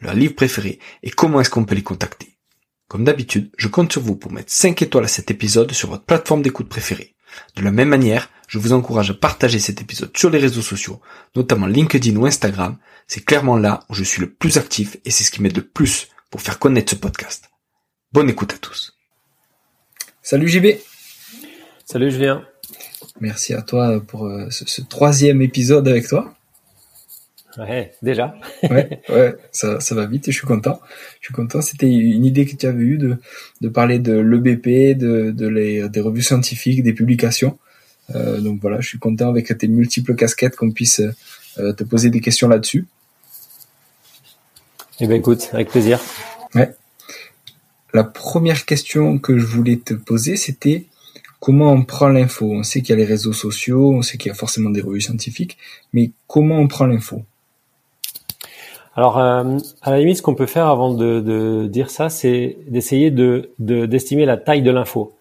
leur livre préféré et comment est-ce qu'on peut les contacter. Comme d'habitude, je compte sur vous pour mettre 5 étoiles à cet épisode sur votre plateforme d'écoute préférée. De la même manière, je vous encourage à partager cet épisode sur les réseaux sociaux, notamment LinkedIn ou Instagram. C'est clairement là où je suis le plus actif et c'est ce qui m'aide le plus pour faire connaître ce podcast. Bonne écoute à tous. Salut JB. Salut Julien. Merci à toi pour euh, ce, ce troisième épisode avec toi. Ouais, déjà. ouais, ouais, ça, ça va vite et je suis content. Je suis content. C'était une idée que tu avais eue de, de parler de l'EBP, de, de les, des revues scientifiques, des publications. Euh, donc voilà, je suis content avec tes multiples casquettes qu'on puisse euh, te poser des questions là-dessus. Eh ben écoute, avec plaisir. Ouais. La première question que je voulais te poser, c'était comment on prend l'info? On sait qu'il y a les réseaux sociaux, on sait qu'il y a forcément des revues scientifiques, mais comment on prend l'info? Alors, euh, à la limite, ce qu'on peut faire avant de, de dire ça, c'est d'essayer de d'estimer la taille de l'info,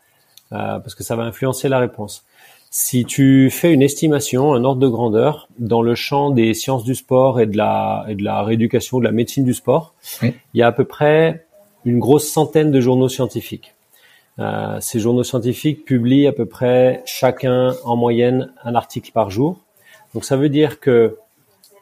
euh, parce que ça va influencer la réponse. Si tu fais une estimation, un ordre de grandeur dans le champ des sciences du sport et de la et de la rééducation, de la médecine du sport, Oui. il y a à peu près une grosse centaine de journaux scientifiques. Euh, ces journaux scientifiques publient à peu près chacun en moyenne un article par jour. Donc ça veut dire que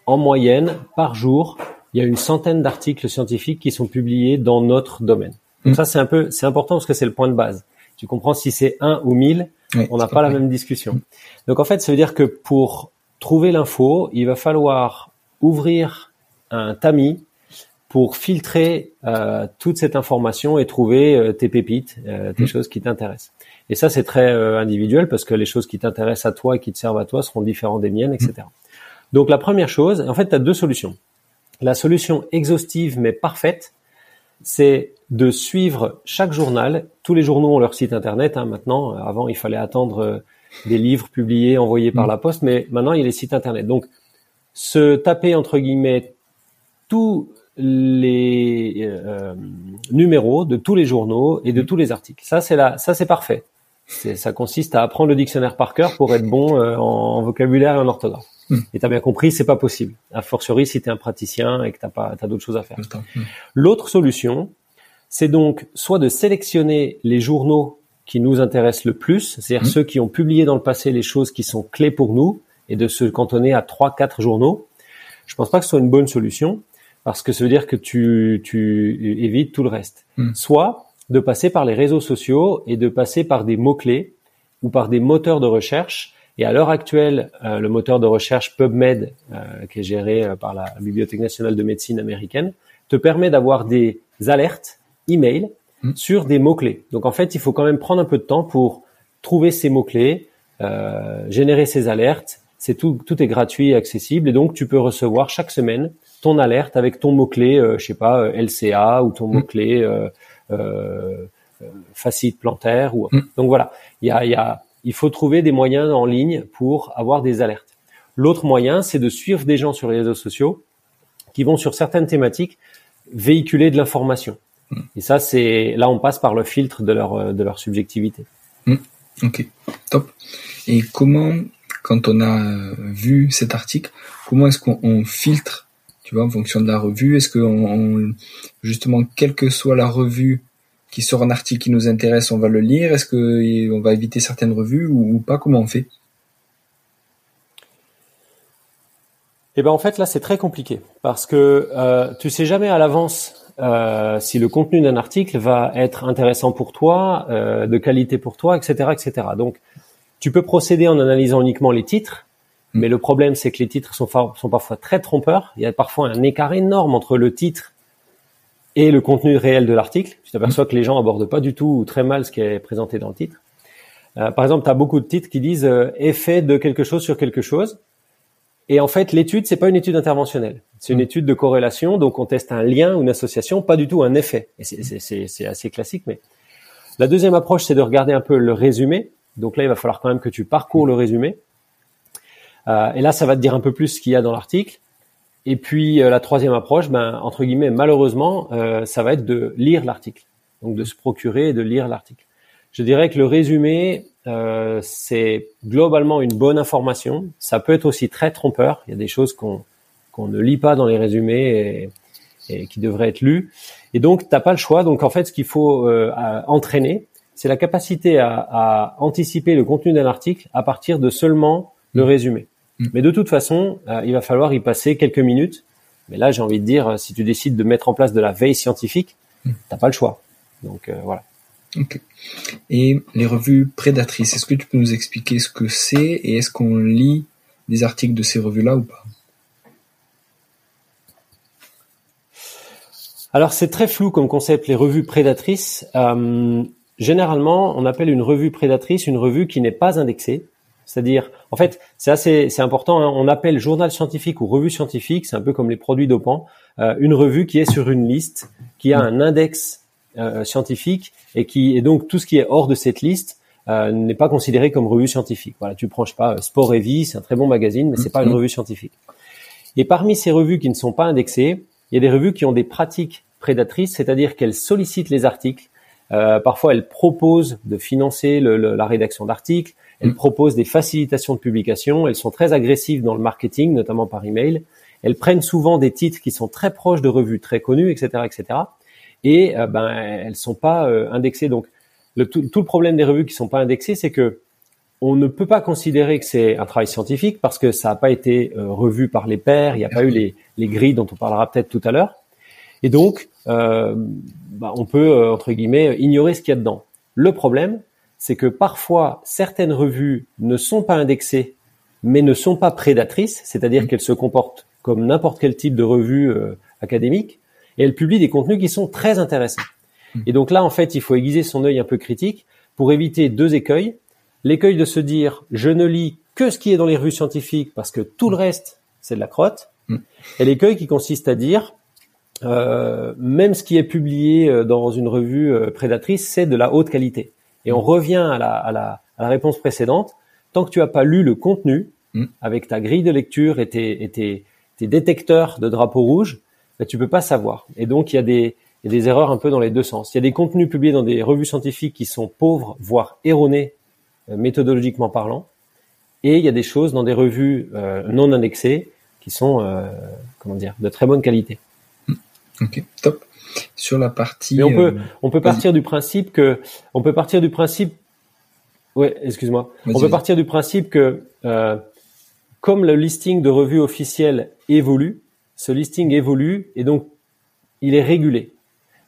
en moyenne par jour, il y a une centaine d'articles scientifiques qui sont publiés dans notre domaine. Donc Mm. ça c'est un peu c'est important parce que c'est le point de base. Tu comprends si c'est un ou mille, Oui, on n'a pas la même discussion. Donc en fait, ça veut dire que pour trouver l'info, il va falloir ouvrir un tamis pour filtrer euh, toute cette information et trouver euh, tes pépites, euh, tes Mm. choses qui t'intéressent. Et ça, c'est très individuel parce que les choses qui t'intéressent à toi et qui te servent à toi seront différentes des miennes, etc. Donc la première chose, en fait, tu as deux solutions. La solution exhaustive mais parfaite, c'est de suivre chaque journal. Tous les journaux ont leur site internet hein, maintenant. Avant, il fallait attendre euh, des livres publiés, envoyés par Mm. la poste, mais maintenant, il y a les sites internet. Donc, se taper entre guillemets tous les euh, numéros de tous les journaux et de tous les articles. Ça, c'est là, ça c'est parfait. C'est, ça consiste à apprendre le dictionnaire par cœur pour être bon euh, en, en vocabulaire et en orthographe. Mm. Et t'as bien compris, c'est pas possible. A fortiori si t'es un praticien et que t'as pas, t'as d'autres choses à faire. Hmm. L'autre solution, c'est donc soit de sélectionner les journaux qui nous intéressent le plus, c'est-à-dire Mhm. ceux qui ont publié dans le passé les choses qui sont clés pour nous, et de se cantonner à trois, quatre journaux. Je pense pas que ce soit une bonne solution, parce que ça veut dire que tu, tu évites tout le reste. Soit de passer par les réseaux sociaux et de passer par des mots-clés ou par des moteurs de recherche. Et à l'heure actuelle, euh, le moteur de recherche PubMed, euh, qui est géré euh, par la Bibliothèque nationale de médecine américaine, te permet d'avoir des alertes email Mm. sur des mots-clés. Donc en fait, il faut quand même prendre un peu de temps pour trouver ces mots-clés, euh, générer ces alertes. C'est tout, tout est gratuit et accessible. Et donc tu peux recevoir chaque semaine ton alerte avec ton mot-clé, je sais pas, LCA ou ton Mm. mot-clé euh, euh, fascite plantaire. Ou... Mm. Donc voilà, il y a, il y a, il faut trouver des moyens en ligne pour avoir des alertes. L'autre moyen, c'est de suivre des gens sur les réseaux sociaux qui vont sur certaines thématiques véhiculer de l'information. Et ça, c'est là, on passe par le filtre de leur de leur subjectivité. Ok, top. Et comment, quand on a vu cet article, comment est-ce qu'on on filtre, tu vois, en fonction de la revue Est-ce que justement, quelle que soit la revue qui sort un article qui nous intéresse, on va le lire? Est-ce que on va éviter certaines revues ou, pas? Comment on fait? Eh ben en fait là c'est très compliqué parce que euh, tu sais jamais à l'avance euh, si le contenu d'un article va être intéressant pour toi, euh, de qualité pour toi, etc., etc. Donc tu peux procéder en analysant uniquement les titres. Mais le problème c'est que les titres sont, sont parfois très trompeurs. Il y a parfois un écart énorme entre le titre et le contenu réel de l'article. Tu t'aperçois que les gens abordent pas du tout ou très mal ce qui est présenté dans le titre. Euh, par exemple, tu as beaucoup de titres qui disent euh, effet de quelque chose sur quelque chose. Et en fait, l'étude, c'est pas une étude interventionnelle. C'est une mm. étude de corrélation. Donc, on teste un lien ou une association, pas du tout un effet. Et c'est assez classique. Mais la deuxième approche, c'est de regarder un peu le résumé. Donc là, il va falloir quand même que tu parcours le résumé. Euh, et là, ça va te dire un peu plus ce qu'il y a dans l'article. Et puis euh, la troisième approche, ben entre guillemets, malheureusement, euh, ça va être de lire l'article. Donc de se procurer et de lire l'article. Je dirais que le résumé, c'est globalement une bonne information. Ça peut être aussi très trompeur. Il y a des choses qu'on ne lit pas dans les résumés et, qui devraient être lues. Et donc, t'as pas le choix. Donc, en fait, ce qu'il faut entraîner, c'est la capacité à, anticiper le contenu d'un article à partir de seulement le résumé. Mmh. Mais de toute façon, euh, il va falloir y passer quelques minutes. Mais là, j'ai envie de dire, si tu décides de mettre en place de la veille scientifique, mmh. t'as pas le choix. Donc euh, voilà. Ok. Et les revues prédatrices, est-ce que tu peux nous expliquer ce que c'est et est-ce qu'on lit des articles de ces revues-là ou pas? Alors c'est très flou comme concept les revues prédatrices. Euh, généralement, on appelle une revue prédatrice une revue qui n'est pas indexée. C'est-à-dire, en fait, c'est assez, c'est important. Hein, on appelle journal scientifique ou revue scientifique, c'est un peu comme les produits dopants, euh, une revue qui est sur une liste, qui a un index euh, scientifique et qui et donc tout ce qui est hors de cette liste euh, n'est pas considéré comme revue scientifique. Voilà, tu prends pas Sport et Vie, c'est un très bon magazine, mais c'est pas une mhm. revue scientifique. Et parmi ces revues qui ne sont pas indexées, il y a des revues qui ont des pratiques prédatrices, c'est-à-dire qu'elles sollicitent les articles. Euh, parfois, elles proposent de financer le, la rédaction d'articles. Elles mhm. proposent des facilitations de publication. Elles sont très agressives dans le marketing, notamment par email. Elles prennent souvent des titres qui sont très proches de revues très connues, etc., etc et euh, ben elles sont pas euh, indexées. Donc le, tout, le problème des revues qui sont pas indexées, c'est que on ne peut pas considérer que c'est un travail scientifique parce que ça n'a pas été euh, revu par les pairs, il n'y a pas eu les, les, grilles dont on parlera peut-être tout à l'heure. Et donc, euh, bah, on peut, entre guillemets, ignorer ce qu'il y a dedans. Le problème, c'est que parfois, certaines revues ne sont pas indexées, mais ne sont pas prédatrices, c'est-à-dire mmh. qu'elles se comportent comme n'importe quel type de revue académique, et elle publie des contenus qui sont très intéressants. Hmm. Et donc là, en fait, il faut aiguiser son œil un peu critique pour éviter deux écueils. L'écueil de se dire, je ne lis que ce qui est dans les revues scientifiques parce que tout le hmm. reste, c'est de la crotte. Et l'écueil qui consiste à dire, euh, même ce qui est publié euh, dans une revue euh, prédatrice, c'est de la haute qualité. Et on revient à la, à, la, à la, réponse précédente. Tant que tu as pas lu le contenu, avec ta grille de lecture et tes, et tes, tes détecteurs de drapeaux rouges, ben, tu peux pas savoir. Et donc, il y, a des, il y a des erreurs un peu dans les deux sens. Il y a des contenus publiés dans des revues scientifiques qui sont pauvres, voire erronés, euh, méthodologiquement parlant. Et il y a des choses dans des revues euh, non indexées qui sont, euh, comment dire, de très bonne qualité. Hmm. Ok, top. Sur la partie. Mais on peut, on peut partir du principe que, on peut partir du principe. Ouais, excuse-moi. On peut partir du principe que, comme le listing de revues officielles évolue, ce listing évolue et donc il est régulé.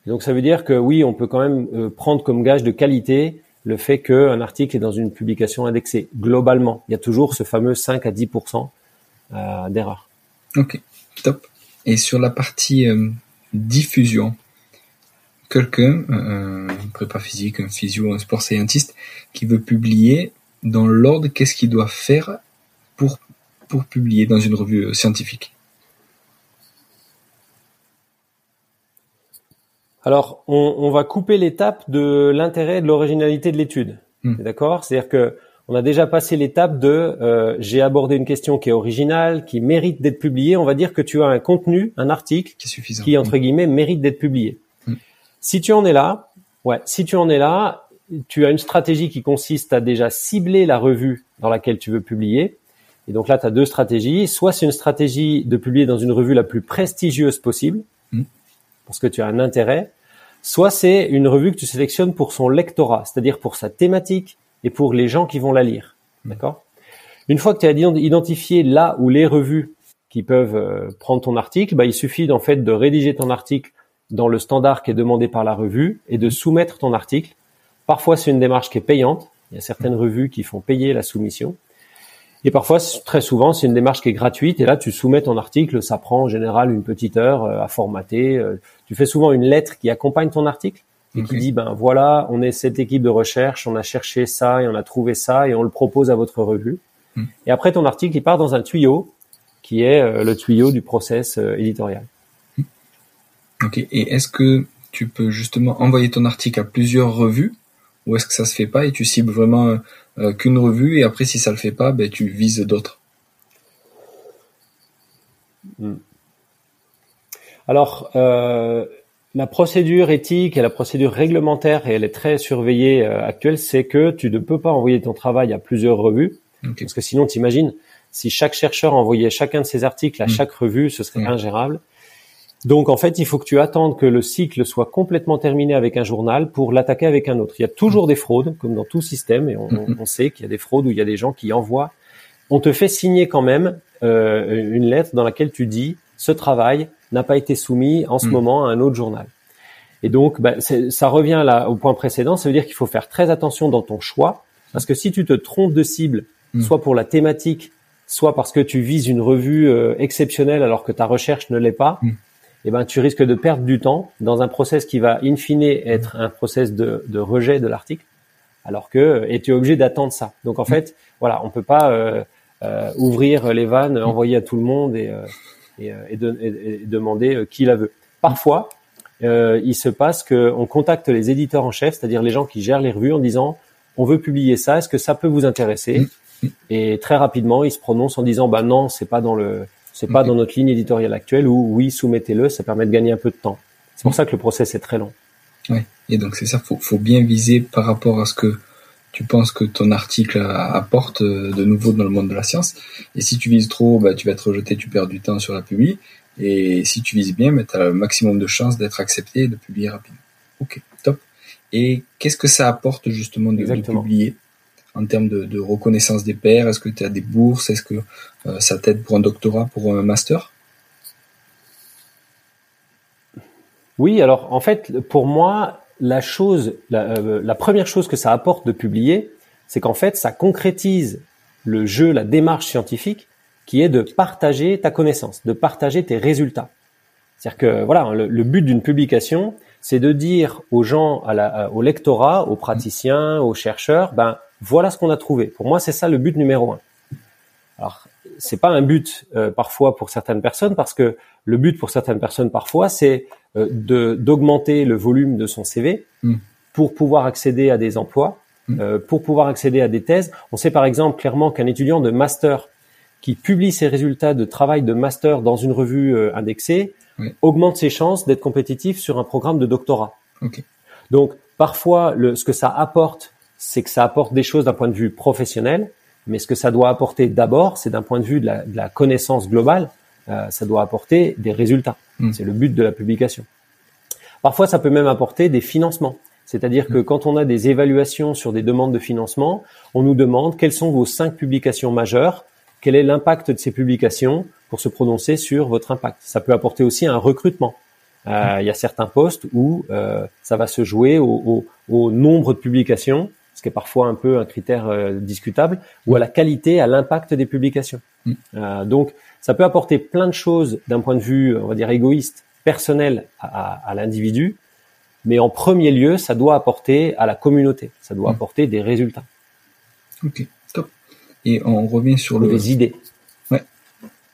donc ça veut dire que oui, on peut quand même euh, prendre comme gage de qualité le fait qu'un article est dans une publication indexée. Globalement, il y a toujours ce fameux 5 à 10% euh, d'erreur. Ok, top. Et sur la partie euh, diffusion, quelqu'un, un prépa physique, un physio, un sport scientiste, qui veut publier dans l'ordre, qu'est-ce qu'il doit faire pour, pour publier dans une revue scientifique Alors, on, on, va couper l'étape de l'intérêt et de l'originalité de l'étude. Hmm. D'accord? C'est-à-dire que on a déjà passé l'étape de euh, j'ai abordé une question qui est originale, qui mérite d'être publiée. On va dire que tu as un contenu, un article qui, qui entre hmm. guillemets mérite d'être publié. Hmm. Si tu en es là, ouais, si tu en es là, tu as une stratégie qui consiste à déjà cibler la revue dans laquelle tu veux publier. Et donc là, tu as deux stratégies. Soit c'est une stratégie de publier dans une revue la plus prestigieuse possible, parce que tu as un intérêt, soit c'est une revue que tu sélectionnes pour son lectorat, c'est-à-dire pour sa thématique et pour les gens qui vont la lire. D'accord? Une fois que tu as identifié là où les revues qui peuvent euh, prendre ton article, bah, il suffit en fait de rédiger ton article dans le standard qui est demandé par la revue et de soumettre ton article. Parfois, c'est une démarche qui est payante. Il y a certaines revues qui font payer la soumission. Et parfois, très souvent, c'est une démarche qui est gratuite. Et là, tu soumets ton article. Ça prend en général une petite heure euh, à formater. Euh, tu fais souvent une lettre qui accompagne ton article? Et qui dit, ben voilà, on est cette équipe de recherche, on a cherché ça et on a trouvé ça et on le propose à votre revue. Hmm. Et après, ton article, il part dans un tuyau qui est euh, le tuyau du process éditorial. Ok. Et est-ce que tu peux justement envoyer ton article à plusieurs revues ou est-ce que ça se fait pas et tu cibles vraiment euh, qu'une revue et après si ça le fait pas, ben, tu vises d'autres? Hmm. Alors, euh, la procédure éthique et la procédure réglementaire, et elle est très surveillée euh, actuelle, c'est que tu ne peux pas envoyer ton travail à plusieurs revues, parce que sinon, t'imagines, si chaque chercheur envoyait chacun de ses articles à hmm. chaque revue, ce serait ingérable. Donc en fait, il faut que tu attendes que le cycle soit complètement terminé avec un journal pour l'attaquer avec un autre. Il y a toujours des fraudes, comme dans tout système, et on, mm-hmm. sait qu'il y a des fraudes où il y a des gens qui envoient. On te fait signer quand même euh, une lettre dans laquelle tu dis ce travail n'a pas été soumis en ce mm. moment à un autre journal. Et donc, bah, ça revient là au point précédent. Ça veut dire qu'il faut faire très attention dans ton choix, parce que si tu te trompes de cible, mm. soit pour la thématique, soit parce que tu vises une revue euh, exceptionnelle alors que ta recherche ne l'est pas, mm eh ben, tu risques de perdre du temps dans un process qui va in fine être un process de, de rejet de l'article, alors que et tu es obligé d'attendre ça. Donc en fait, voilà, on peut pas euh, euh, ouvrir les vannes, envoyer à tout le monde et, euh, et, et, de, et demander qui la veut. Parfois, il se passe qu'on contacte les éditeurs en chef, c'est-à-dire les gens qui gèrent les revues, en disant on veut publier ça, est-ce que ça peut vous intéresser? Et très rapidement, ils se prononcent en disant bah non, c'est pas dans le c'est pas dans notre ligne éditoriale actuelle où oui, soumettez-le, ça permet de gagner un peu de temps. C'est pour ça que le process est très long. Oui, et donc c'est ça, faut, faut bien viser par rapport à ce que tu penses que ton article apporte euh, de nouveau dans le monde de la science. Et si tu vises trop, bah, tu vas être rejeté, tu perds du temps sur la publi. Et si tu vises bien, bah, tu as le maximum de chances d'être accepté et de publier rapidement. Ok, top. Et qu'est-ce que ça apporte justement de, de publier en termes de, reconnaissance des pairs? Est-ce que tu as des bourses? Est-ce que euh, ça t'aide pour un doctorat, pour un master? Oui, alors en fait, pour moi, la chose, euh, la, première chose que ça apporte de publier, c'est qu'en fait, ça concrétise le jeu, la démarche scientifique, qui est de partager ta connaissance, de partager tes résultats. C'est-à-dire que voilà, le, but d'une publication, c'est de dire aux gens, à la, au lectorat, aux praticiens, aux chercheurs, ben voilà ce qu'on a trouvé. Pour moi, c'est ça le but numéro un. Alors, c'est pas un but euh, parfois pour certaines personnes parce que le but pour certaines personnes parfois c'est de d'augmenter le volume de son CV mm. pour pouvoir accéder à des emplois, mm. euh, pour pouvoir accéder à des thèses. On sait par exemple clairement qu'un étudiant de master qui publie ses résultats de travail de master dans une revue indexée augmente ses chances d'être compétitif sur un programme de doctorat. Donc parfois le, ce que ça apporte c'est que ça apporte des choses d'un point de vue professionnel, mais ce que ça doit apporter d'abord, c'est d'un point de vue de la, connaissance globale, euh, ça doit apporter des résultats. Hmm. C'est le but de la publication. Parfois, ça peut même apporter des financements. C'est-à-dire que hmm. quand on a des évaluations sur des demandes de financement, on nous demande quelles sont vos cinq publications majeures, quel est l'impact de ces publications pour se prononcer sur votre impact. Ça peut apporter aussi un recrutement. Euh, hmm. il y a certains postes où euh, ça va se jouer au, au nombre de publications ce qui est parfois un peu un critère euh, discutable, ou à la qualité, à l'impact des publications. Mm. Euh, donc, ça peut apporter plein de choses d'un point de vue, on va dire, égoïste, personnel à, l'individu, mais en premier lieu, ça doit apporter à la communauté, ça doit mm. apporter des résultats. Ok, top. Et on revient sur le... Des idées. Ouais.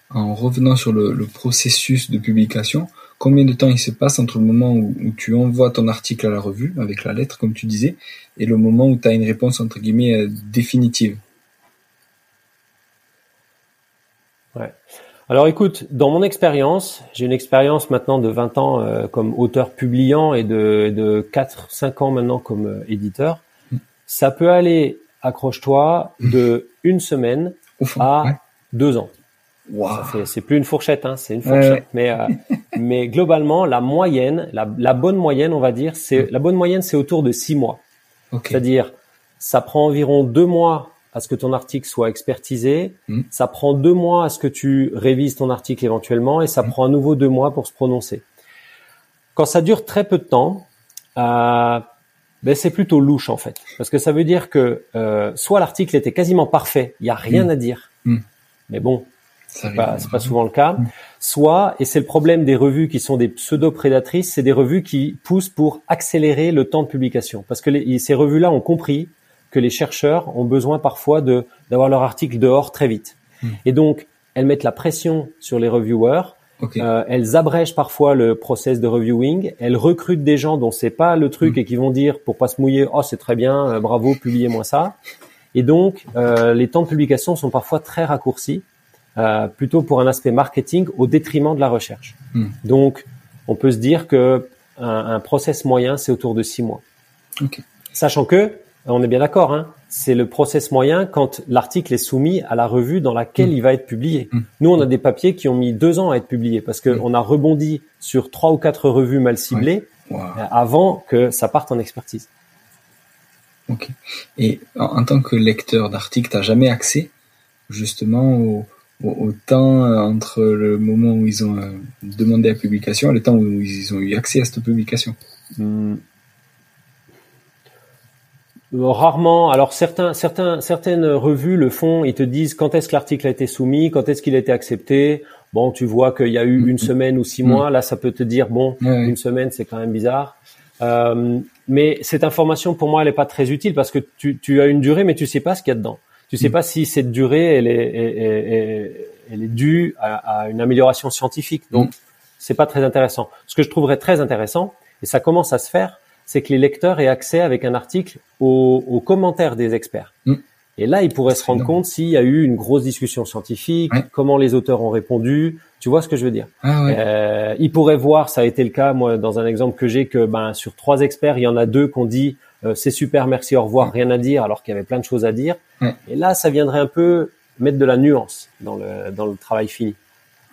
En revenant sur le processus de publication, combien de temps il se passe entre le moment où, tu envoies ton article à la revue avec la lettre, comme tu disais, et le moment où tu as une réponse entre guillemets euh, définitive? Ouais. Alors écoute, dans mon expérience, j'ai une expérience maintenant de 20 ans euh, comme auteur publiant et de, de 4-5 ans maintenant comme euh, éditeur. Mm. Ça peut aller, accroche-toi, de une semaine à deux ans. C'est plus une fourchette, hein, c'est une fourchette. Mais, euh, mais globalement, la moyenne, la, la, bonne moyenne, on va dire, c'est la bonne moyenne, c'est autour de six mois. C'est-à-dire, ça prend environ deux mois à ce que ton article soit expertisé. Mm. Ça prend deux mois à ce que tu révises ton article éventuellement et ça Mm. prend à nouveau deux mois pour se prononcer. Quand ça dure très peu de temps, euh, ben c'est plutôt louche en fait, parce que ça veut dire que euh, soit l'article était quasiment parfait, il y a rien Mm. à dire, mais bon, c'est pas, pas souvent le cas. Soit, et c'est le problème des revues qui sont des pseudo-prédatrices, c'est des revues qui poussent pour accélérer le temps de publication. Parce que les- ces revues-là ont compris que les chercheurs ont besoin parfois de d'avoir leur article dehors très vite. Mm. Et donc, elles mettent la pression sur les reviewers, euh, elles abrègent parfois le process de reviewing, elles recrutent des gens dont c'est pas le truc Mm. et qui vont dire pour pas se mouiller, oh c'est très bien, euh, bravo, publiez-moi ça. Et donc, euh, les temps de publication sont parfois très raccourcis, plutôt pour un aspect marketing au détriment de la recherche. Mm. Donc, on peut se dire que un, un process moyen, c'est autour de six mois. Sachant que, on est bien d'accord, hein, c'est le process moyen quand l'article est soumis à la revue dans laquelle Mm. il va être publié. Mm. Nous, on a des papiers qui ont mis deux ans à être publiés parce que Mm. a rebondi sur trois ou quatre revues mal ciblées Wow. euh, avant que ça parte en expertise. Ok. Et en, en tant que lecteur d'articles, t'as jamais accès justement au, au, au temps euh, entre le moment où ils ont euh, demandé la publication et le temps où ils ont eu accès à cette publication? Euh, Rarement. Alors certains, certains, certaines revues le font. Ils te disent quand est-ce que l'article a été soumis, quand est-ce qu'il a été accepté. Bon, tu vois qu'il y a eu une semaine ou six Mm. mois. Là, ça peut te dire bon, une semaine, c'est quand même bizarre. Euh, mais cette information, pour moi, elle est pas très utile parce que tu, tu as une durée, mais tu sais pas ce qu'il y a dedans. Tu sais Mm. pas si cette durée, elle est, elle, elle- elle est due à, à une amélioration scientifique. Donc, c'est pas très intéressant. Ce que je trouverais très intéressant, et ça commence à se faire, c'est que les lecteurs aient accès avec un article aux, aux commentaires des experts. Mm. Et là, ils pourraient se rendre énorme. compte s'il y a eu une grosse discussion scientifique, Ouais. comment les auteurs ont répondu. Tu vois ce que je veux dire? Ah ouais. euh, ils pourraient voir, ça a été le cas, moi, dans un exemple que j'ai, que ben sur trois experts, il y en a deux qui ont dit euh, c'est super, merci, au revoir, rien à dire, alors qu'il y avait plein de choses à dire. Et là, ça viendrait un peu mettre de la nuance dans le dans le travail fini.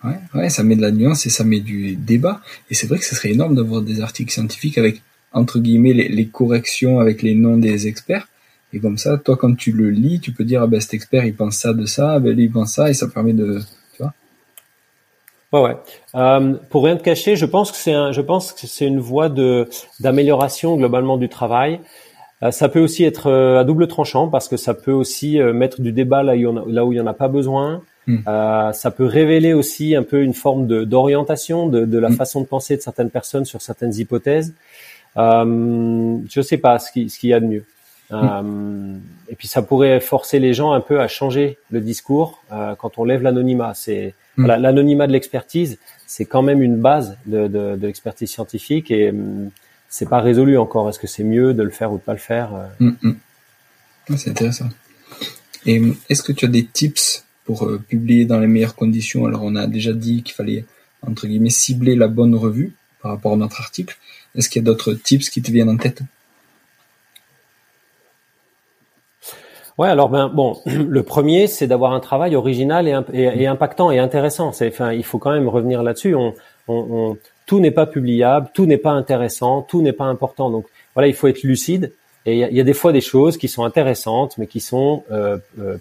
Ouais, ouais, ça met de la nuance et ça met du débat. Et c'est vrai que ce serait énorme d'avoir des articles scientifiques avec, entre guillemets, les, les corrections avec les noms des experts. Et comme ça, toi, quand tu le lis, tu peux dire, ah ben, cet expert, il pense ça de ça, ben, lui, il pense ça, et ça permet de, Ouais, ouais. Euh, pour rien te cacher, je pense que c'est un, je pense que c'est une voie de d'amélioration globalement du travail. Euh, ça peut aussi être euh, à double tranchant parce que ça peut aussi mettre du débat là où il y en a, là où il y en a pas besoin. Mm. Euh, ça peut révéler aussi un peu une forme de d'orientation de, de la Mm. façon de penser de certaines personnes sur certaines hypothèses. Euh, je sais pas ce qui ce qu'il y a de mieux. Euh, et puis ça pourrait forcer les gens un peu à changer le discours euh, quand on lève l'anonymat. C'est Mm. voilà, l'anonymat de l'expertise, c'est quand même une base de, de, de l'expertise scientifique et hum, c'est pas résolu encore. Est-ce que c'est mieux de le faire ou de pas le faire euh? Ah, c'est intéressant. Et est-ce que tu as des tips pour euh, publier dans les meilleures conditions? Alors, on a déjà dit qu'il fallait, entre guillemets, cibler la bonne revue par rapport à notre article. Est-ce qu'il y a d'autres tips qui te viennent en tête? Ouais, alors ben bon, le premier, c'est d'avoir un travail original et, imp- et, et impactant et intéressant. Enfin, il faut quand même revenir là-dessus. Tout n'est pas publiable, tout n'est pas intéressant, tout n'est pas important. Donc voilà, il faut être lucide. Et il y a, des fois des choses qui sont intéressantes, mais qui sont euh, euh,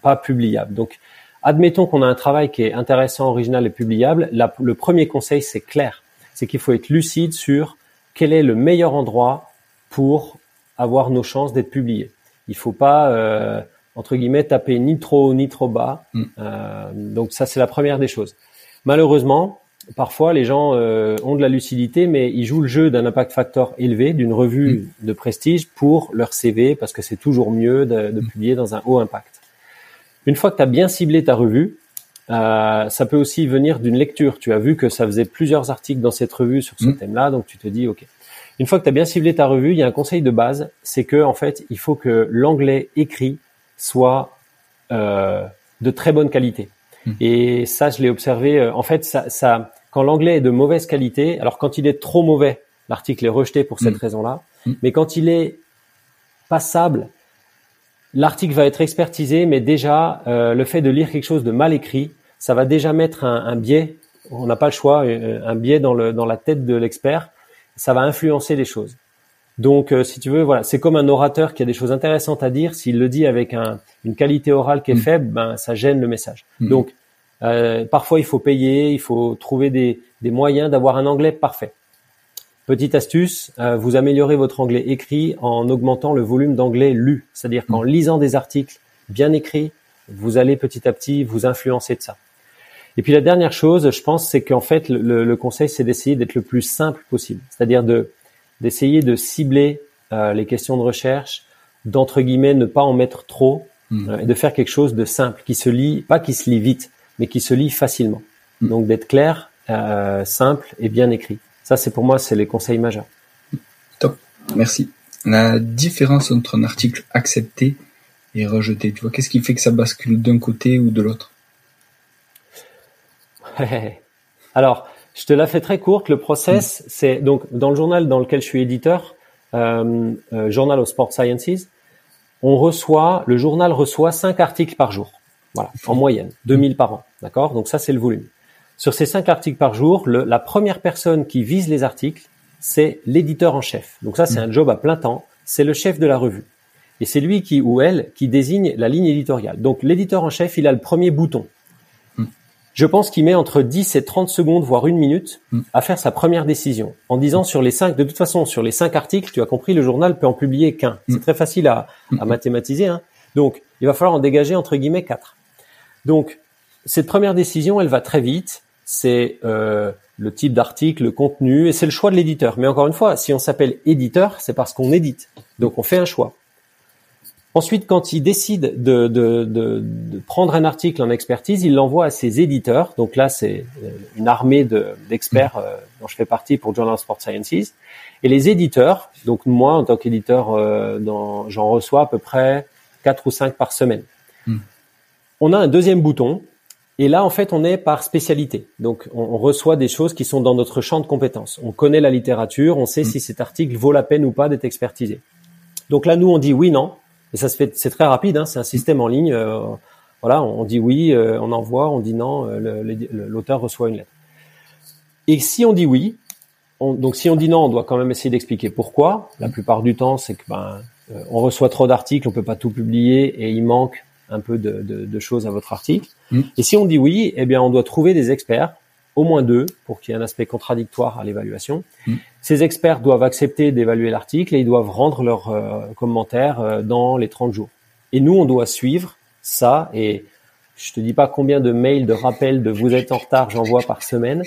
pas publiables. Donc, admettons qu'on a un travail qui est intéressant, original et publiable. Le premier conseil, c'est clair, c'est qu'il faut être lucide sur quel est le meilleur endroit pour avoir nos chances d'être publié. Il faut pas euh, entre guillemets taper ni trop haut ni trop bas. Mm. Euh, donc ça c'est la première des choses. Malheureusement, parfois les gens euh, ont de la lucidité, mais ils jouent le jeu d'un impact factor élevé, d'une revue de prestige pour leur CV, parce que c'est toujours mieux de, de publier dans un haut impact. Une fois que tu as bien ciblé ta revue, euh, ça peut aussi venir d'une lecture. Tu as vu que ça faisait plusieurs articles dans cette revue sur ce Mm. thème-là, donc tu te dis OK. Une fois que tu as bien ciblé ta revue, il y a un conseil de base, c'est que en fait, il faut que l'anglais écrit soit euh, de très bonne qualité. Mm. Et ça, je l'ai observé. euh, En fait, ça, ça, quand l'anglais est de mauvaise qualité, alors quand il est trop mauvais, l'article est rejeté pour cette Mm. raison-là. Mais quand il est passable, l'article va être expertisé, mais déjà euh, le fait de lire quelque chose de mal écrit, ça va déjà mettre un, un biais. On n'a pas le choix, euh, un biais dans le dans la tête de l'expert. Ça va influencer les choses. Donc, euh, si tu veux, voilà, c'est comme un orateur qui a des choses intéressantes à dire. S'il le dit avec un, une qualité orale qui est Mm. faible, ben ça gêne le message. Mm. Donc, euh, parfois il faut payer, il faut trouver des, des moyens d'avoir un anglais parfait. Petite astuce, euh, vous améliorez votre anglais écrit en augmentant le volume d'anglais lu. C'est-à-dire qu'en lisant des articles bien écrits, vous allez petit à petit vous influencer de ça. Et puis la dernière chose, je pense, c'est qu'en fait, le, le conseil, c'est d'essayer d'être le plus simple possible. C'est-à-dire de d'essayer de cibler euh, les questions de recherche, d'entre guillemets ne pas en mettre trop, Mm. euh, et de faire quelque chose de simple, qui se lit, pas qui se lit vite, mais qui se lit facilement. Mm. Donc d'être clair, euh, simple et bien écrit. Ça, c'est pour moi, c'est les conseils majeurs. Merci. La différence entre un article accepté et rejeté, tu vois, qu'est-ce qui fait que ça bascule d'un côté ou de l'autre? Alors, je te la fais très courte. Le process, c'est donc dans le journal dans lequel je suis éditeur, euh, euh, Journal of Sport Sciences, on reçoit, le journal reçoit cinq articles par jour. Voilà, en moyenne, 2000 par an. D'accord? Donc ça, c'est le volume. Sur ces cinq articles par jour, le- la première personne qui vise les articles, c'est l'éditeur en chef. Donc ça, c'est un job à plein temps. C'est le chef de la revue. Et c'est lui qui ou elle qui désigne la ligne éditoriale. Donc l'éditeur en chef, il a le premier bouton. Je pense qu'il met entre 10 et 30 secondes, voire une minute, Mm. à faire sa première décision. En disant sur les cinq, de toute façon, sur les cinq articles, tu as compris, le journal peut en publier qu'un. C'est Mm. très facile à, à mathématiser. Hein. Donc, il va falloir en dégager entre guillemets quatre. Donc, cette première décision, elle va très vite. C'est euh, le type d'article, le contenu, et c'est le choix de l'éditeur. Mais encore une fois, si on s'appelle éditeur, c'est parce qu'on édite. Donc, on fait un choix. Ensuite, quand il décide de, de, de, de prendre un article en expertise, il l'envoie à ses éditeurs. Donc là, c'est euh, une armée de- d'experts euh, dont je fais partie pour Journal of Sport Sciences. Et les éditeurs, donc moi, en tant qu'éditeur, euh, j'en reçois à peu près quatre ou cinq par semaine. Mm. On a un deuxième bouton. Et là, en fait, on est par spécialité. Donc, on, on reçoit des choses qui sont dans notre champ de compétences. On connaît la littérature, on sait si cet article vaut la peine ou pas d'être expertisé. Donc là, nous, on dit oui, non. Et ça se fait, c'est très rapide. Hein, c'est un système en ligne. euh, voilà, on, dit oui, euh, on envoie, on dit non. euh, L'auteur reçoit une lettre. Et si on dit oui, on- donc si on dit non, on doit quand même essayer d'expliquer pourquoi. La plupart du temps, c'est que ben, euh, on reçoit trop d'articles, on peut pas tout publier et il manque un peu de, de- de choses à votre article. Mm. Et si on dit oui, eh bien, on doit trouver des experts, au moins deux, pour qu'il y ait un aspect contradictoire à l'évaluation. Mm. Ces experts doivent accepter d'évaluer l'article et ils doivent rendre leurs euh, commentaires euh, dans les 30 jours. Et nous, on doit suivre ça et je te dis pas combien de mails, de rappels de vous êtes en retard j'envoie par semaine,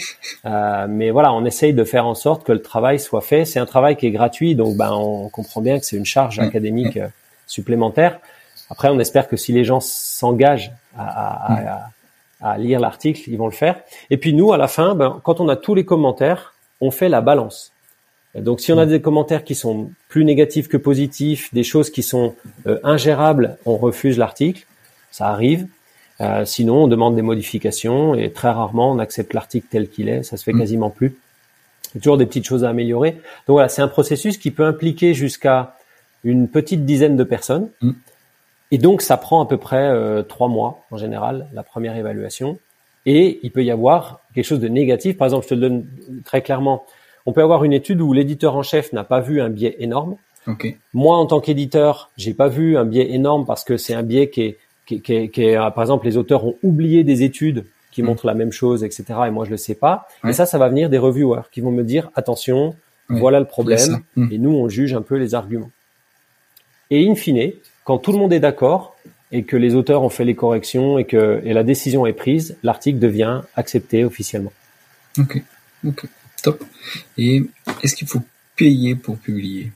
Euh, mais voilà, on essaye de faire en sorte que le travail soit fait. C'est un travail qui est gratuit, donc ben on comprend bien que c'est une charge Ouais. académique euh, supplémentaire. Après, on espère que si les gens s'engagent à, à- à- à lire l'article, ils vont le faire. Et puis nous, à la fin, ben, quand on a tous les commentaires, on fait la balance. Et Donc, si on a des commentaires qui sont plus négatifs que positifs, des choses qui sont euh, ingérables, on refuse l'article. Ça arrive. Euh, sinon, on demande des modifications et très rarement, on accepte l'article tel qu'il est. Ça se fait Mm. quasiment plus. Il y a toujours des petites choses à améliorer. Donc voilà, c'est un processus qui peut impliquer jusqu'à une petite dizaine de personnes. Mm. Et donc, ça prend à peu près euh, trois mois en général, la première évaluation. Et il peut y avoir quelque chose de négatif. Par exemple, je te le donne très clairement. On peut avoir une étude où l'éditeur en chef n'a pas vu un biais énorme. Ok. Moi, en tant qu'éditeur, j'ai pas vu un biais énorme parce que c'est un biais qui est, qui, est- qui est- qui est, euh, par exemple, les auteurs ont oublié des études qui Mm. montrent la même chose, etc. Et moi, je le sais pas. Ouais. Et ça, ça va venir des reviewers qui vont me dire attention, Ouais. voilà le problème. Mm. Et nous, on juge un peu les arguments. Et in fine, quand tout le monde est d'accord et que les auteurs ont fait les corrections et que et la décision est prise, l'article devient accepté officiellement. Ok. Ok. Top. Et est-ce qu'il faut payer pour publier?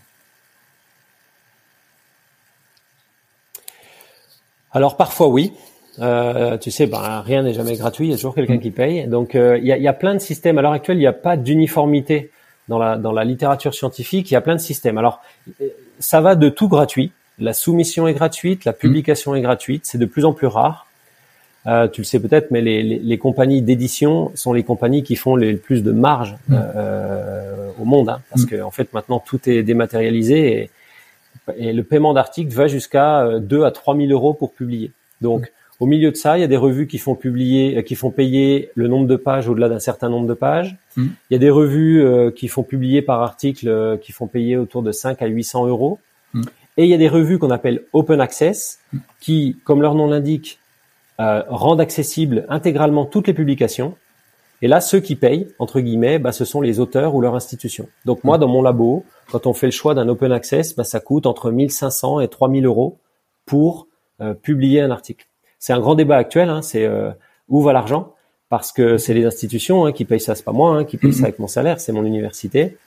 Alors parfois oui. Euh, tu sais, ben, rien n'est jamais gratuit, il y a toujours quelqu'un qui paye. Donc euh, il y, a, il y a plein de systèmes. À l'heure actuelle, il n'y a pas d'uniformité dans la, dans la littérature scientifique. Il y a plein de systèmes. Alors euh, ça va de tout gratuit. La soumission est gratuite, la publication est gratuite. C'est de plus en plus rare. Euh, tu le sais peut-être, mais les, les, les compagnies d'édition sont les compagnies qui font les plus de marge Mm. euh, au monde, hein, parce Mm. que en fait maintenant tout est dématérialisé et, et le paiement d'articles va jusqu'à euh, 2 à 3 000 euros pour publier. Donc Au milieu de ça, il y a des revues qui font publier, qui font payer le nombre de pages au-delà d'un certain nombre de pages. Mm. Il y a des revues qui font publier par article, qui font payer autour de 5 à 800 euros. Mm. Et il y a des revues qu'on appelle open access, qui, comme leur nom l'indique, euh, rendent accessibles intégralement toutes les publications. Et là, ceux qui payent, entre guillemets, bah, ce sont les auteurs ou leur institution. Donc moi, dans mon labo, quand on fait le choix d'un open access, bah, ça coûte entre 1500 et 3000 euros pour euh, publier un article. C'est un grand débat actuel, hein, c'est euh, où va l'argent? Parce que c'est les institutions hein, qui payent ça, c'est pas moi hein, qui paye ça avec mon salaire, c'est mon université.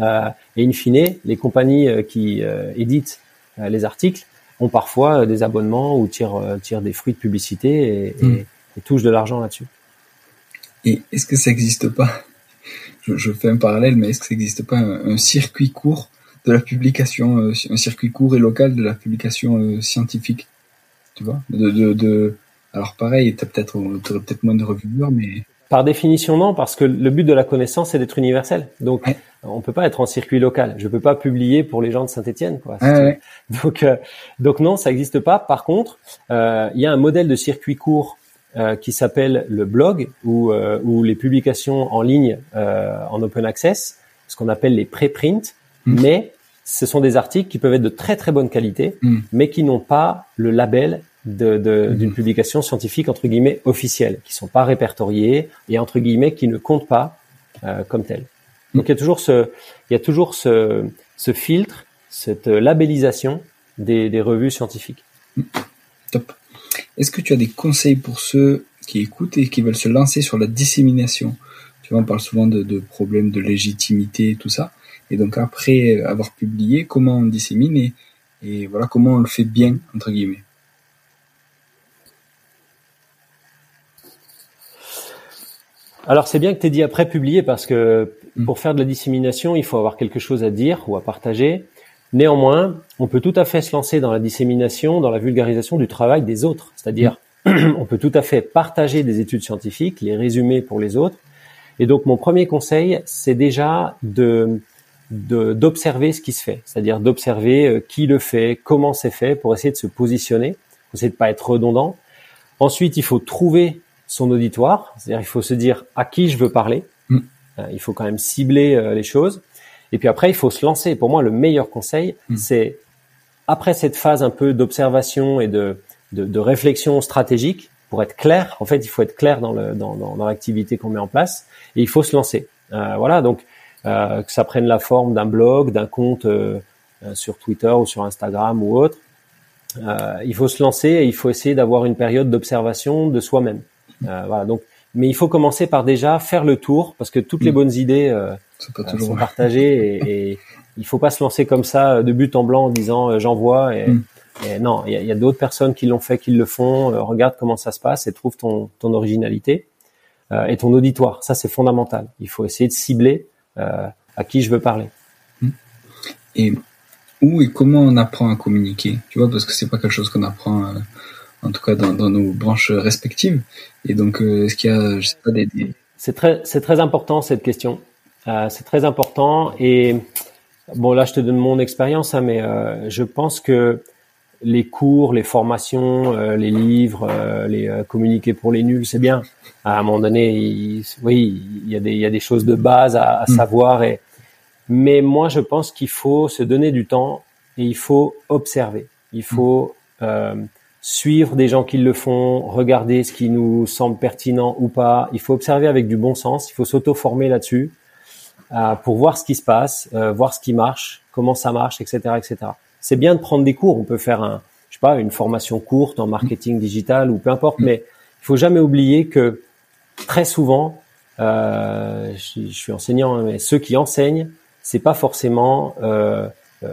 Euh, et in fine, les compagnies euh, qui euh, éditent les articles ont parfois des abonnements ou tirent, tirent des fruits de publicité et, Mm. et- et touchent de l'argent là-dessus. Et est-ce que ça n'existe pas? Je, je fais un parallèle, mais est-ce que ça n'existe pas un, un circuit court de la publication, euh, un circuit court et local de la publication euh, scientifique? Tu vois? De, de, de... Alors pareil, t'as peut-être peut-être moins de reviewers, mais Par définition, non, parce que le but de la connaissance, c'est d'être universel. Donc, Ouais. on peut pas être en circuit local. Je peux pas publier pour les gens de Saint-Étienne, quoi. Ouais. Donc, euh, donc non, ça n'existe pas. Par contre, euh, il y a un modèle de circuit court euh, qui s'appelle le blog, ou euh, ou les publications en ligne euh, en open access, ce qu'on appelle les préprints. Mm. Mais ce sont des articles qui peuvent être de très très bonne qualité, Mm. mais qui n'ont pas le label. D'une publication scientifique entre guillemets officielle, qui sont pas répertoriées et entre guillemets qui ne comptent pas euh, comme telles. Donc il y a toujours ce, il y a toujours ce, ce filtre, cette labellisation des, des revues scientifiques. top. Est-ce que tu as des conseils pour ceux qui écoutent et qui veulent se lancer sur la dissémination? Tu vois, on parle souvent de, de problèmes de légitimité et tout ça. Et donc après avoir publié, comment on dissémine et, et voilà comment on le fait bien entre guillemets? Alors c'est bien que tu aies dit après publier parce que Mm. pour faire de la dissémination, il faut avoir quelque chose à dire ou à partager. Néanmoins, on peut tout à fait se lancer dans la dissémination, dans la vulgarisation du travail des autres. C'est-à-dire, on peut tout à fait partager des études scientifiques, les résumer pour les autres. Et donc, mon premier conseil, c'est déjà de de- d'observer ce qui se fait, c'est-à-dire d'observer euh, qui le fait, comment c'est fait, pour essayer de se positionner, pour essayer de pas être redondant. Ensuite, il faut trouver son auditoire, c'est-à-dire il faut se dire à qui je veux parler. Mm. Euh, il faut quand même cibler euh, les choses. Et puis après, il faut se lancer. Pour moi, le meilleur conseil, Mm. c'est après cette phase un peu d'observation et de, de, de réflexion stratégique, pour être clair, en fait, il faut être clair dans le dans, dans, dans l'activité qu'on met en place, et il faut se lancer. Euh, voilà, donc euh, que ça prenne la forme d'un blog, d'un compte euh, sur Twitter ou sur Instagram ou autre. Il faut se lancer et il faut essayer d'avoir une période d'observation de soi-même. Euh, voilà, donc, mais il faut commencer par déjà faire le tour parce que toutes les Mm. bonnes idées euh, euh, sont partagées et, et il faut pas se lancer comme ça de but en blanc en disant euh, j'envoie et, Mm. et non, il y a, a d'autres personnes qui l'ont fait, qui le font. euh, regarde comment ça se passe et trouve ton, ton originalité euh, et ton auditoire. Ça c'est fondamental. Il faut essayer de cibler euh, à qui je veux parler. Et où et comment on apprend à communiquer? Tu vois, parce que c'est pas quelque chose qu'on apprend, euh, en tout cas dans, dans nos branches respectives. Et donc, euh, est-ce qu'il y a, je sais pas, des, des... C'est très, c'est très important cette question. Euh, c'est très important et bon là je te donne mon expérience, hein, mais euh, je pense que les cours, les formations, euh, les livres, euh, les euh, communiquer pour les nuls, c'est bien. À un moment donné, il- oui, il y a des, il y a des choses de base à, à Mm. savoir et mais moi je pense qu'il faut se donner du temps et il faut observer. Il faut euh, suivre des gens qui le font, regarder ce qui nous semble pertinent ou pas. Il faut observer avec du bon sens. Il faut s'auto-former là-dessus euh, pour voir ce qui se passe, euh, voir ce qui marche, comment ça marche, etc., etc. C'est bien de prendre des cours. On peut faire un, je sais pas, une formation courte en marketing digital ou peu importe, mais il faut jamais oublier que très souvent, euh, je, je suis enseignant, hein, mais ceux qui enseignent, c'est pas forcément euh,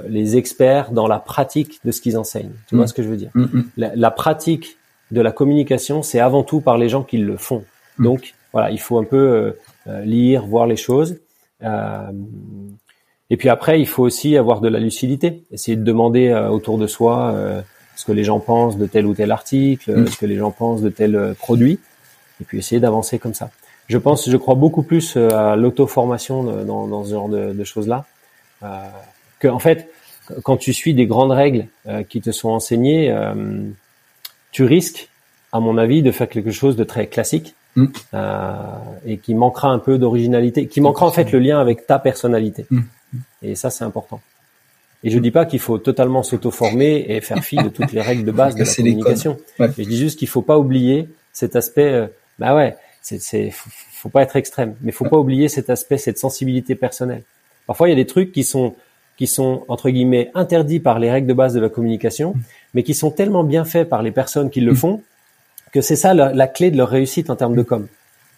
les experts dans la pratique de ce qu'ils enseignent. Tu Mm. vois ce que je veux dire Hum, hum. la, la pratique de la communication, c'est avant tout par les gens qui le font. Mm. Donc voilà, il faut un peu euh, euh, lire, voir les choses. Euh, et puis après, il faut aussi avoir de la lucidité, essayer de demander euh, autour de soi euh, ce que les gens pensent de tel ou tel article, Mm. ce que les gens pensent de tel euh, produit, et puis essayer d'avancer comme ça. Je pense, je crois beaucoup plus euh, à l'auto-formation dans, dans ce genre de, de choses-là, euh, que en fait, quand tu suis des grandes règles euh, qui te sont enseignées, euh, tu risques à mon avis, de faire quelque chose de très classique Mm. euh, et qui manquera un peu d'originalité, qui manquera en fait le lien avec ta personnalité. Mm. Et ça, c'est important. Et je dis pas qu'il faut totalement s'auto-former et faire fi de toutes les règles de base de la communication. Ouais. Mais je dis juste qu'il faut pas oublier cet aspect. euh, bah ouais, c'est, c'est, faut, faut pas être extrême, mais faut pas oublier cet aspect, cette sensibilité personnelle. Parfois, il y a des trucs qui sont qui sont entre guillemets interdits par les règles de base de la communication, mais qui sont tellement bien faits par les personnes qui le font que c'est ça la, la clé de leur réussite en termes de com.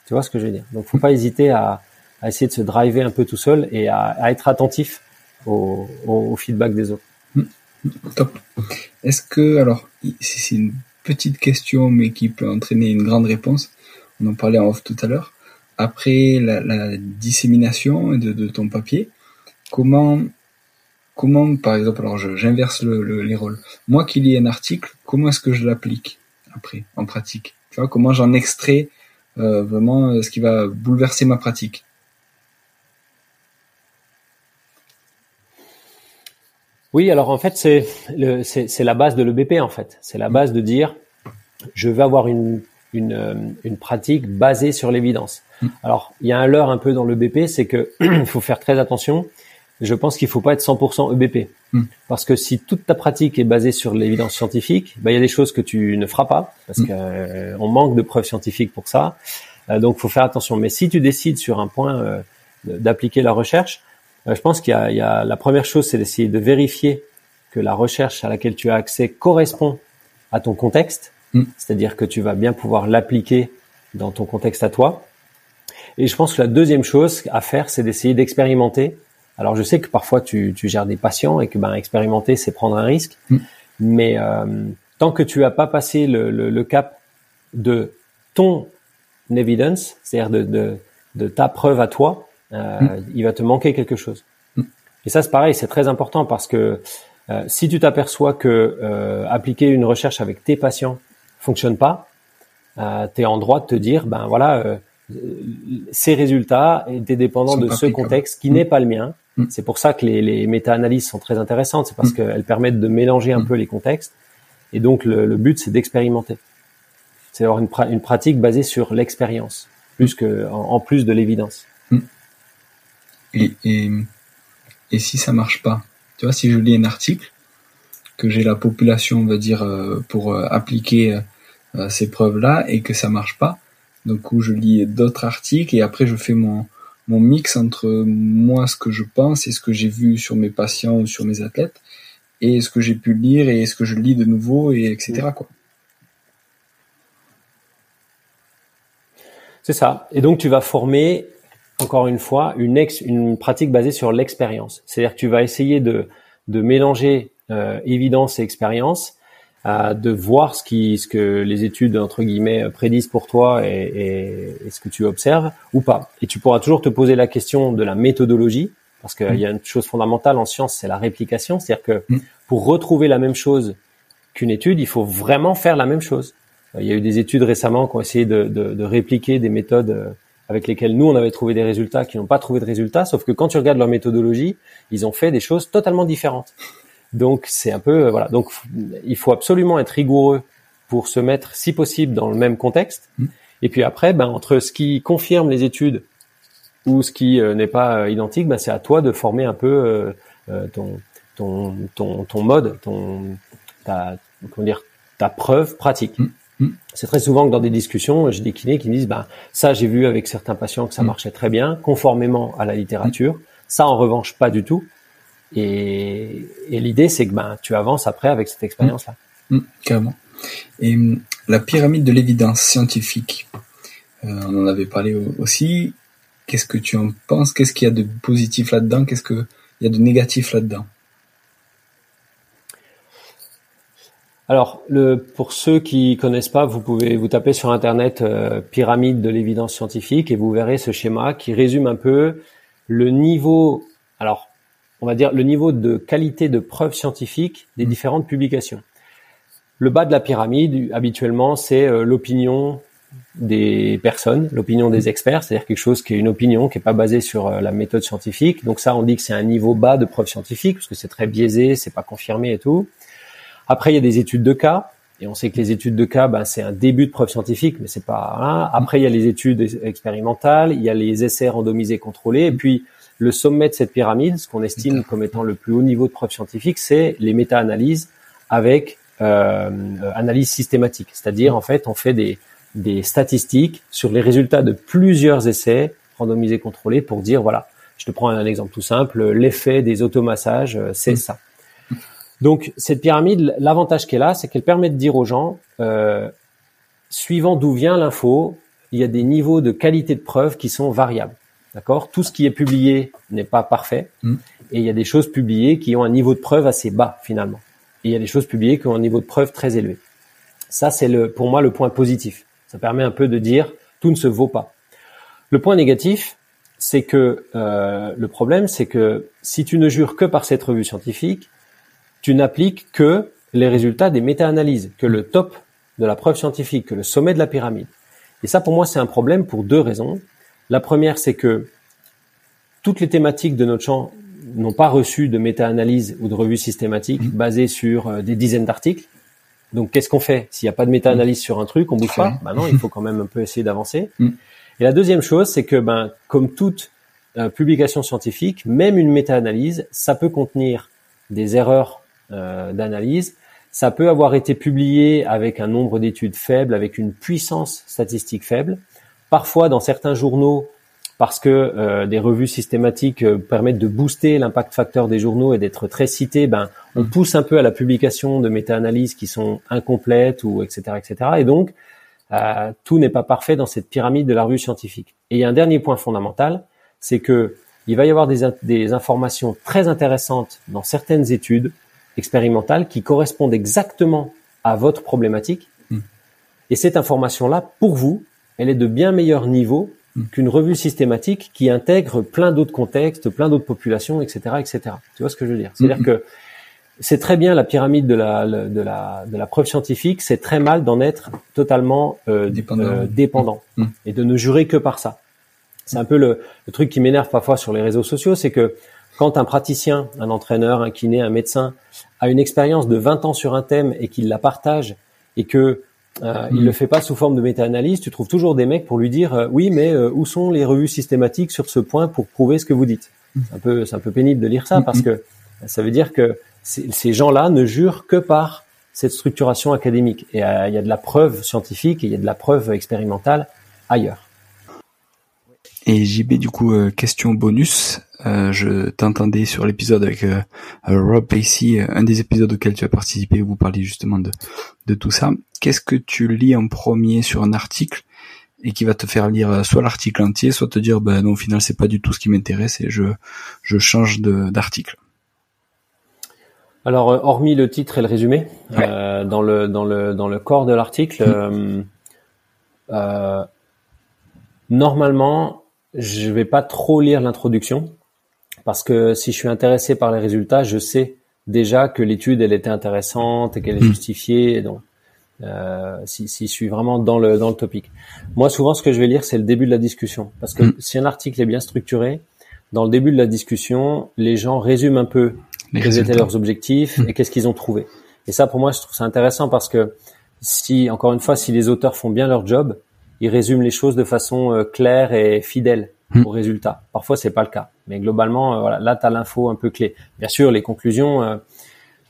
Tu vois ce que je veux dire? Donc, faut pas hésiter à, à essayer de se driver un peu tout seul et à, à être attentif au, au, au feedback des autres. Top. Est-ce que, alors, c'est c'est une petite question, mais qui peut entraîner une grande réponse. On en parlait en off tout à l'heure. Après la, la dissémination de, de ton papier, comment, comment, par exemple, alors j'inverse le, le- les rôles. Moi qui lis un article, comment est-ce que je l'applique après, en pratique? Tu vois, comment j'en extrais euh, vraiment euh, ce qui va bouleverser ma pratique? Oui, alors en fait, c'est le, c'est, c'est la base de l'EBP en fait. C'est la base de dire, je veux avoir une, une, euh, une pratique basée sur l'évidence. Alors, il y a un leurre un peu dans l'EBP, c'est que il faut faire très attention. Je pense qu'il faut pas être 100% EBP. Mm. Parce que si toute ta pratique est basée sur l'évidence scientifique, ben, il y a des choses que tu ne feras pas, parce Mm. que euh, on manque de preuves scientifiques pour ça. Euh, donc, faut faire attention. Mais si tu décides sur un point euh, d'appliquer la recherche, euh, je pense qu'il y y a la première chose, c'est d'essayer de vérifier que la recherche à laquelle tu as accès correspond à ton contexte, Mm. c'est-à-dire que tu vas bien pouvoir l'appliquer dans ton contexte à toi. Et je pense que la deuxième chose à faire, c'est d'essayer d'expérimenter. Alors je sais que parfois tu, tu gères des patients et que ben expérimenter, c'est prendre un risque, Mm. mais euh, tant que tu as pas passé le, le, le cap de ton evidence, c'est-à-dire de, de, de ta preuve à toi, euh, il va te manquer quelque chose. Mm. Et ça, c'est pareil, c'est très important parce que euh, si tu t'aperçois que euh, appliquer une recherche avec tes patients fonctionne pas, euh, tu es en droit de te dire, ben voilà, euh, ces résultats étaient dépendants de ce contexte qui Mm. n'est pas le mien. Mm. C'est pour ça que les, les méta-analyses sont très intéressantes, c'est parce Mm. qu'elles permettent de mélanger un Mm. peu les contextes. Et donc le, le but, c'est d'expérimenter. C'est d'avoir une, pra- une pratique basée sur l'expérience, plus que en, en plus de l'évidence. Et, et, et si ça marche pas? Tu vois, si je lis un article, que j'ai la population, on va dire, euh, pour euh, appliquer euh, ces preuves-là, et que ça marche pas, donc où je lis d'autres articles, et après je fais mon, mon mix entre moi, ce que je pense, et ce que j'ai vu sur mes patients ou sur mes athlètes, et ce que j'ai pu lire, et ce que je lis de nouveau, et etc. Quoi. C'est ça. Et donc tu vas former encore une fois une ex, une pratique basée sur l'expérience. C'est-à-dire que tu vas essayer de de mélanger euh, évidence et expérience, de voir ce qui ce que les études entre guillemets prédisent pour toi et, et, et ce que tu observes ou pas. Et tu pourras toujours te poser la question de la méthodologie parce qu'il y a une chose fondamentale en science, c'est la réplication, c'est-à-dire que Mm. pour retrouver la même chose qu'une étude, il faut vraiment faire la même chose. Il y a eu des études récemment qui ont essayé de, de, de répliquer des méthodes euh, avec lesquelles nous, on avait trouvé des résultats qui n'ont pas trouvé de résultats, sauf que quand tu regardes leur méthodologie, ils ont fait des choses totalement différentes. Donc, c'est un peu... euh, voilà. Donc, il faut absolument être rigoureux pour se mettre, si possible, dans le même contexte. Mm. Et puis après, ben, entre ce qui confirme les études ou ce qui euh, n'est pas euh, identique, ben, c'est à toi de former un peu euh, ton, ton, ton, ton mode, ton, ta, comment dire, ta preuve pratique. Mm. Mm. C'est très souvent que dans des discussions, j'ai des kinés qui me disent, ben, ça, j'ai vu avec certains patients que ça marchait très bien, conformément à la littérature. Ça, en revanche, pas du tout. Et, et l'idée, c'est que ben, tu avances après avec cette expérience-là. Mm, carrément. Et hum, la pyramide de l'évidence scientifique, euh, on en avait parlé au- aussi. Qu'est-ce que tu en penses? Qu'est-ce qu'il y a de positif là-dedans? Qu'est-ce qu'il y a de négatif là-dedans? Alors, le, pour ceux qui connaissent pas, vous pouvez vous taper sur internet euh, pyramide de l'évidence scientifique et vous verrez ce schéma qui résume un peu le niveau, alors on va dire le niveau de qualité de preuve scientifique des différentes publications. Le bas de la pyramide, habituellement, c'est euh, l'opinion des personnes, l'opinion des experts, c'est-à-dire quelque chose qui est une opinion qui est pas basée sur euh, la méthode scientifique. Donc ça, on dit que c'est un niveau bas de preuve scientifique parce que c'est très biaisé, c'est pas confirmé et tout. Après, il y a des études de cas. Et on sait que les études de cas, ben, c'est un début de preuve scientifique, mais c'est pas. Hein. Après, il y a les études expérimentales, il y a les essais randomisés contrôlés, et puis le sommet de cette pyramide, ce qu'on estime comme étant le plus haut niveau de preuve scientifique, c'est les méta-analyses avec euh, analyse systématique. C'est-à-dire, en fait, on fait des, des statistiques sur les résultats de plusieurs essais randomisés contrôlés pour dire, voilà, je te prends un exemple tout simple, l'effet des automassages, euh, c'est ça. Donc cette pyramide, l'avantage qu'elle a, c'est qu'elle permet de dire aux gens, euh, suivant d'où vient l'info, il y a des niveaux de qualité de preuve qui sont variables. D'accord? Tout ce qui est publié n'est pas parfait, mm. et il y a des choses publiées qui ont un niveau de preuve assez bas finalement. Et il y a des choses publiées qui ont un niveau de preuve très élevé. Ça, c'est le, pour moi le point positif. Ça permet un peu de dire tout ne se vaut pas. Le point négatif, c'est que euh, le problème, c'est que si tu ne jures que par cette revue scientifique, tu n'appliques que les résultats des méta-analyses, que le top de la preuve scientifique, que le sommet de la pyramide. Et ça, pour moi, c'est un problème pour deux raisons. La première, c'est que toutes les thématiques de notre champ n'ont pas reçu de méta-analyse ou de revue systématique mmh. basée sur euh, des dizaines d'articles. Donc, qu'est-ce qu'on fait? S'il n'y a pas de méta-analyse sur un truc, on bouge pas. Ben non, il faut quand même un peu essayer d'avancer. Mmh. Et la deuxième chose, c'est que, ben, comme toute euh, publication scientifique, même une méta-analyse, ça peut contenir des erreurs euh, d'analyse. Ça peut avoir été publié avec un nombre d'études faible, avec une puissance statistique faible. Parfois, dans certains journaux, parce que euh, des revues systématiques euh, permettent de booster l'impact facteur des journaux et d'être très cités, ben, on mm. pousse un peu à la publication de méta-analyses qui sont incomplètes ou etc. etc. Et donc, tout n'est pas parfait dans cette pyramide de la revue scientifique. Et il y a un dernier point fondamental, c'est que il va y avoir des, des informations très intéressantes dans certaines études expérimentales qui correspondent exactement à votre problématique. Hmm. Et cette information-là, pour vous, elle est de bien meilleur niveau hmm. qu'une revue systématique qui intègre plein d'autres contextes, plein d'autres populations, etc., etc. Tu vois ce que je veux dire? C'est-à-dire hmm. que c'est très bien la pyramide de la, de la, de la preuve scientifique, c'est très mal d'en être totalement euh, dépendant, euh, et de ne jurer que par ça. C'est un peu le, le truc qui m'énerve parfois sur les réseaux sociaux, c'est que quand un praticien, un entraîneur, un kiné, un médecin a une expérience de 20 ans sur un thème et qu'il la partage et que euh, il le fait pas sous forme de méta-analyse, tu trouves toujours des mecs pour lui dire euh, oui, mais euh, où sont les revues systématiques sur ce point pour prouver ce que vous dites? C'est un peu, c'est un peu pénible de lire ça parce que ça veut dire que ces gens-là ne jurent que par cette structuration académique. Et il y a de la preuve scientifique et il y a de la preuve expérimentale ailleurs. Et JB, du coup, question bonus. Euh, je t'entendais sur l'épisode avec euh, euh, Rob Pacey, un des épisodes auxquels tu as participé, où vous parliez justement de, de tout ça. Qu'est-ce que tu lis en premier sur un article et qui va te faire lire soit l'article entier, soit te dire, ben non, au final, c'est pas du tout ce qui m'intéresse et je, je change d'article? Alors, hormis le titre et le résumé, dans le dans le dans le corps de l'article, mm. normalement, je vais pas trop lire l'introduction parce que si je suis intéressé par les résultats, je sais déjà que l'étude elle était intéressante et qu'elle est hmm. justifiée. donc, euh, si, si, je suis vraiment dans le dans le topic. Moi, souvent, ce que je vais lire, c'est le début de la discussion, parce que hmm. si un article est bien structuré, dans le début de la discussion, les gens résument un peu quels étaient leurs objectifs hmm. et qu'est-ce qu'ils ont trouvé. Et ça, pour moi, je trouve ça intéressant parce que si, encore une fois, si les auteurs font bien leur job, ils résument les choses de façon euh, claire et fidèle. Hmm. au résultat. Parfois, c'est pas le cas, mais globalement, euh, voilà, là, tu as l'info un peu clé. Bien sûr, les conclusions, euh,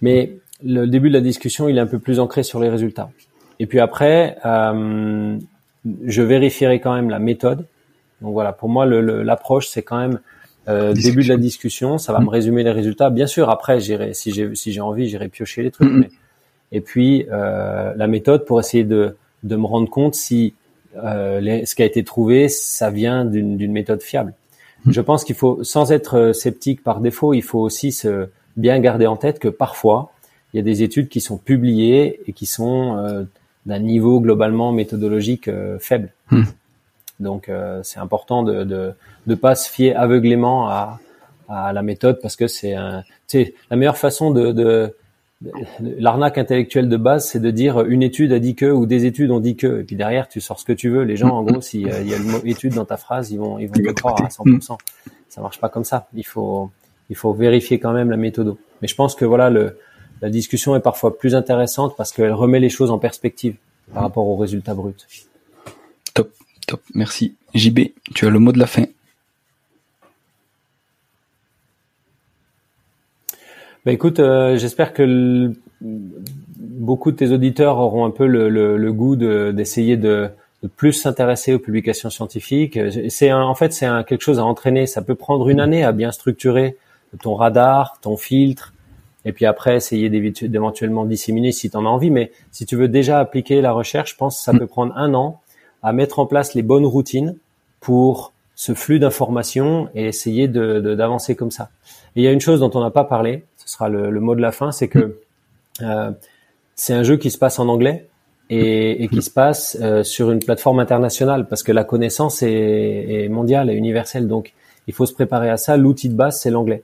mais le début de la discussion, il est un peu plus ancré sur les résultats. Et puis après, euh, je vérifierai quand même la méthode. Donc voilà, pour moi, l'approche, c'est quand même euh, début de la discussion, ça va me hmm. résumer les résultats. Bien sûr, après, j'irai, si j'ai si j'ai envie, j'irai piocher les trucs. Hmm. Mais, et puis euh, la méthode pour essayer de de me rendre compte si euh, ce qui a été trouvé, ça vient d'une méthode fiable. Hmm. Je pense qu'il faut, sans être euh, sceptique par défaut, il faut aussi se bien garder en tête que parfois, il y a des études qui sont publiées et qui sont euh, d'un niveau globalement méthodologique faible. Hmm. Donc, c'est important de, de de pas se fier aveuglément à, à la méthode parce que c'est un, la meilleure façon de, de l'arnaque intellectuelle de base, c'est de dire une étude a dit que ou des études ont dit que, et puis derrière tu sors ce que tu veux. Les gens, en gros, s'il y a le mot étude dans ta phrase, ils vont ils vont te croire à 100%. Ça marche pas comme ça. Il faut il faut vérifier quand même la méthode. Mais je pense que voilà le la discussion est parfois plus intéressante parce qu'elle remet les choses en perspective par rapport aux résultats bruts. Top, top, merci. JB, tu as le mot de la fin. Bah écoute, euh, j'espère que beaucoup de tes auditeurs auront un peu le, goût d'essayer de, plus s'intéresser aux publications scientifiques. C'est en fait c'est quelque chose à entraîner. Ça peut prendre une année à bien structurer ton radar, ton filtre, et puis après essayer d'éventuellement disséminer si tu en as envie. Mais si tu veux déjà appliquer la recherche, je pense que ça peut prendre un an à mettre en place les bonnes routines pour ce flux d'informations et essayer d'avancer comme ça. Il y a une chose dont on n'a pas parlé, ce sera le, mot de la fin, c'est que euh, c'est un jeu qui se passe en anglais et, qui se passe euh, sur une plateforme internationale parce que la connaissance est, est mondiale et universelle. Donc il faut se préparer à ça. L'outil de base, c'est l'anglais.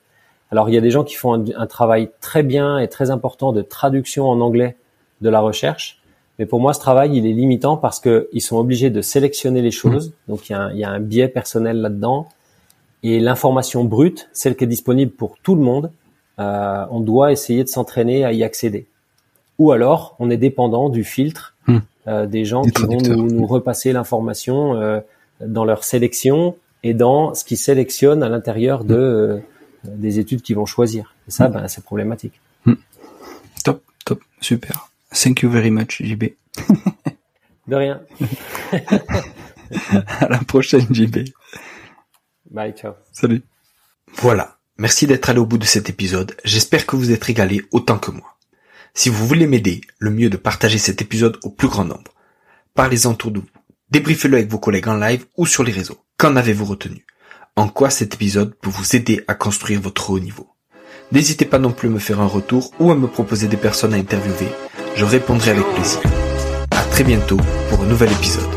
Alors il y a des gens qui font un, travail très bien et très important de traduction en anglais de la recherche, mais pour moi ce travail il est limitant parce qu'ils sont obligés de sélectionner les choses, mmh. donc il y, a un, il y a un biais personnel là-dedans, et l'information brute, celle qui est disponible pour tout le monde, euh, on doit essayer de s'entraîner à y accéder. Ou alors on est dépendant du filtre mmh. euh, des gens qui vont nous, repasser l'information euh, dans leur sélection et dans ce qu'ils sélectionnent à l'intérieur de euh, des études qu'ils vont choisir. Et ça, mm. ben, c'est problématique. Mm. Top, top, super. Thank you very much, JB. De rien. à la prochaine, JB. Bye, ciao. Salut. Voilà. Merci d'être allé au bout de cet épisode. J'espère que vous êtes régalé autant que moi. Si vous voulez m'aider, le mieux de partager cet épisode au plus grand nombre. Parlez-en autour de vous. Débriefez-le avec vos collègues en live ou sur les réseaux. Qu'en avez-vous retenu? En quoi cet épisode peut vous aider à construire votre haut niveau? N'hésitez pas non plus à me faire un retour ou à me proposer des personnes à interviewer, je répondrai avec plaisir. À très bientôt pour un nouvel épisode.